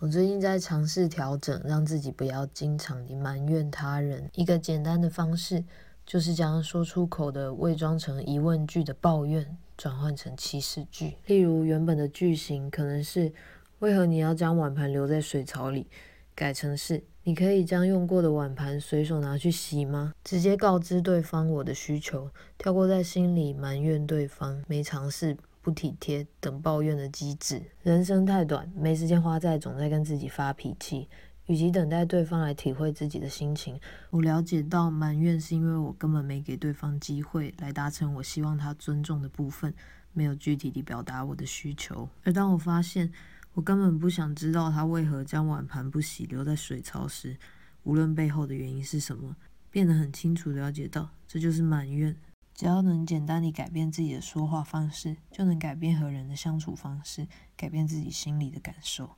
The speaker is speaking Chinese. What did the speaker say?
我最近在尝试调整，让自己不要经常地埋怨他人。一个简单的方式，就是将说出口的伪装成疑问句的抱怨，转换成祈使句。例如，原本的句型可能是“为何你要将碗盘留在水槽里”，改成是“你可以将用过的碗盘随手拿去洗吗？”直接告知对方我的需求，跳过在心里埋怨对方没尝试。不体贴等抱怨的机制。人生太短，没时间花在总在跟自己发脾气。与其等待对方来体会自己的心情，我了解到埋怨是因为我根本没给对方机会来达成我希望他尊重的部分，没有具体地表达我的需求。而当我发现我根本不想知道他为何将碗盘不洗留在水槽时，无论背后的原因是什么，变得很清楚了解到这就是埋怨。只要能简单地改变自己的说话方式，就能改变和人的相处方式，改变自己心里的感受。